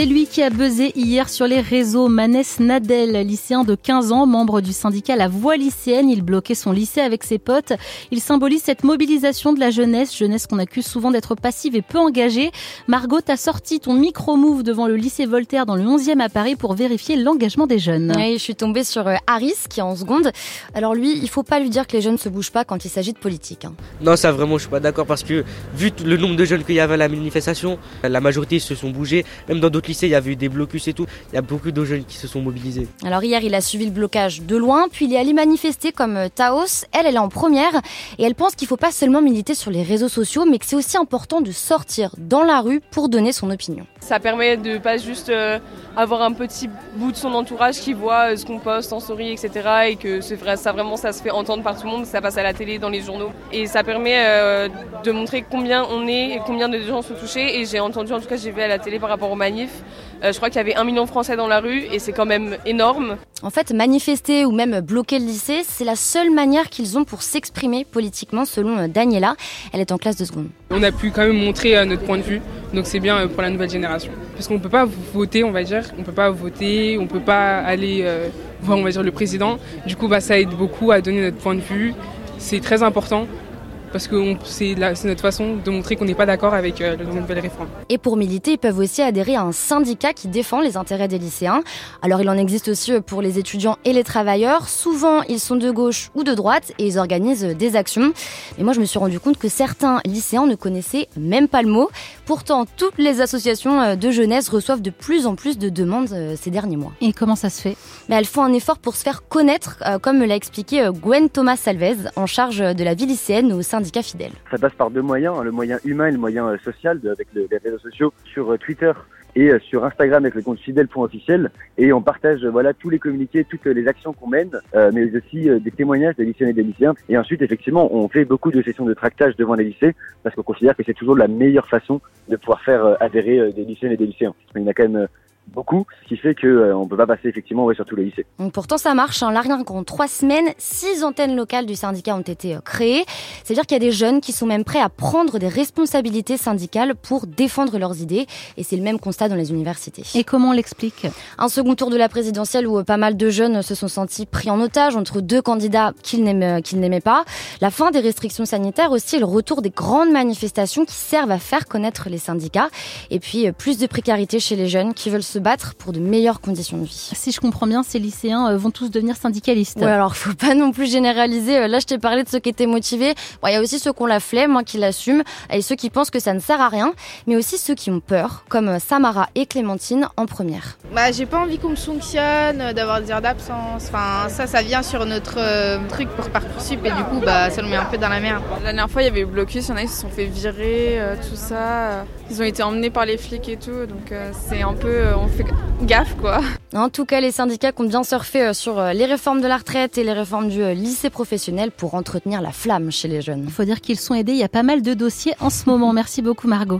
C'est lui qui a buzzé hier sur les réseaux. Manès Nadel, lycéen de 15 ans, membre du syndicat La Voix lycéenne. Il bloquait son lycée avec ses potes. Il symbolise cette mobilisation de la jeunesse, jeunesse qu'on accuse souvent d'être passive et peu engagée. Margot, a sorti ton micro-move devant le lycée Voltaire dans le 11e à Paris pour vérifier l'engagement des jeunes. Oui, je suis tombée sur euh, Harris qui est en seconde. Alors lui, il faut pas lui dire que les jeunes se bougent pas quand il s'agit de politique. Hein. Non, ça vraiment, je suis pas d'accord parce que vu le nombre de jeunes qu'il y avait à la manifestation, la majorité se sont bougés. Même dans d'autres il y avait eu des blocus et tout. Il y a beaucoup de jeunes qui se sont mobilisés. Alors hier, il a suivi le blocage de loin, puis il est allé manifester comme euh, Taos. Elle, elle est en première et elle pense qu'il faut pas seulement militer sur les réseaux sociaux, mais que c'est aussi important de sortir dans la rue pour donner son opinion. Ça permet de pas juste euh, avoir un petit bout de son entourage qui voit euh, ce qu'on poste en story, etc. Et que ça vraiment, ça se fait entendre par tout le monde, ça passe à la télé, dans les journaux. Et ça permet de montrer combien on est et combien de gens sont touchés. Et j'ai entendu, en tout cas, j'ai vu à la télé par rapport aux manifs, je crois qu'il y avait un million de Français dans la rue et c'est quand même énorme. En fait, manifester ou même bloquer le lycée, c'est la seule manière qu'ils ont pour s'exprimer politiquement, selon euh, Daniela. Elle est en classe de seconde. On a pu quand même montrer euh, notre point de vue, donc c'est bien euh, pour la nouvelle génération. Parce qu'on ne peut pas voter, on va dire, on ne peut pas voter, on ne peut pas aller voir, on va dire, le président. Du coup, bah, ça aide beaucoup à donner notre point de vue. C'est très important parce que c'est notre façon de montrer qu'on n'est pas d'accord avec euh, la nouvelle réforme. Et pour militer, ils peuvent aussi adhérer à un syndicat qui défend les intérêts des lycéens. Alors il en existe aussi pour les étudiants et les travailleurs. Souvent, ils sont de gauche ou de droite et ils organisent des actions. Mais moi, je me suis rendu compte que certains lycéens ne connaissaient même pas le mot. Pourtant, toutes les associations euh, de jeunesse reçoivent de plus en plus de demandes euh, ces derniers mois. Et comment ça se fait? Mais Elles font un effort pour se faire connaître, comme me l'a expliqué Gwen Thomas Salvez, en charge de la vie lycéenne au sein Ça passe par deux moyens, hein, le moyen humain et le moyen euh, social avec les réseaux sociaux. Sur euh, Twitter, et euh, sur Instagram avec le compte fidèle.officiel et on partage voilà tous les communiqués, toutes les actions qu'on mène, mais aussi des témoignages des lycéens et des lycéens. Et ensuite, effectivement, on fait beaucoup de sessions de tractage devant les lycées parce qu'on considère que c'est toujours la meilleure façon de pouvoir faire adhérer des lycéennes et des lycéens. Il y en a quand même beaucoup, ce qui fait qu'on euh, ne peut pas passer effectivement ouais, sur tous les lycées. pourtant ça marche, hein. là rien qu'en trois semaines, six antennes locales du syndicat ont été euh, créées. C'est-à-dire qu'il y a des jeunes qui sont même prêts à prendre des responsabilités syndicales pour défendre leurs idées, et c'est le même constat dans les universités. Et comment on l'explique? Un second tour de la présidentielle où euh, pas mal de jeunes se sont sentis pris en otage entre deux candidats qu'ils n'aimaient pas, la fin des restrictions sanitaires aussi, le retour des grandes manifestations qui servent à faire connaître les syndicats, et puis plus de précarité chez les jeunes qui veulent se battre pour de meilleures conditions de vie. Si je comprends bien, ces lycéens euh, vont tous devenir syndicalistes. Ouais, alors faut pas non plus généraliser. Euh, là, je t'ai parlé de ceux qui étaient motivés. Il y a aussi ceux qui ont la flemme, moi qui l'assument, et ceux qui pensent que ça ne sert à rien, mais aussi ceux qui ont peur, comme euh, Samara et Clémentine en première. Bah, j'ai pas envie qu'on me sanctionne, d'avoir des heures d'absence. Enfin, ça, ça vient sur notre truc pour Parcoursup, et du coup, bah, ça nous met un peu dans la merde. La dernière fois, il y avait eu blocus, il y en a qui se sont fait virer, tout ça. Ils ont été emmenés par les flics et tout, donc c'est un peu, fait gaffe quoi. En tout cas, les syndicats comptent bien surfer euh, sur euh, les réformes de la retraite et les réformes du euh, lycée professionnel pour entretenir la flamme chez les jeunes. Il faut dire qu'ils sont aidés, il y a pas mal de dossiers en ce moment. Merci beaucoup Margot.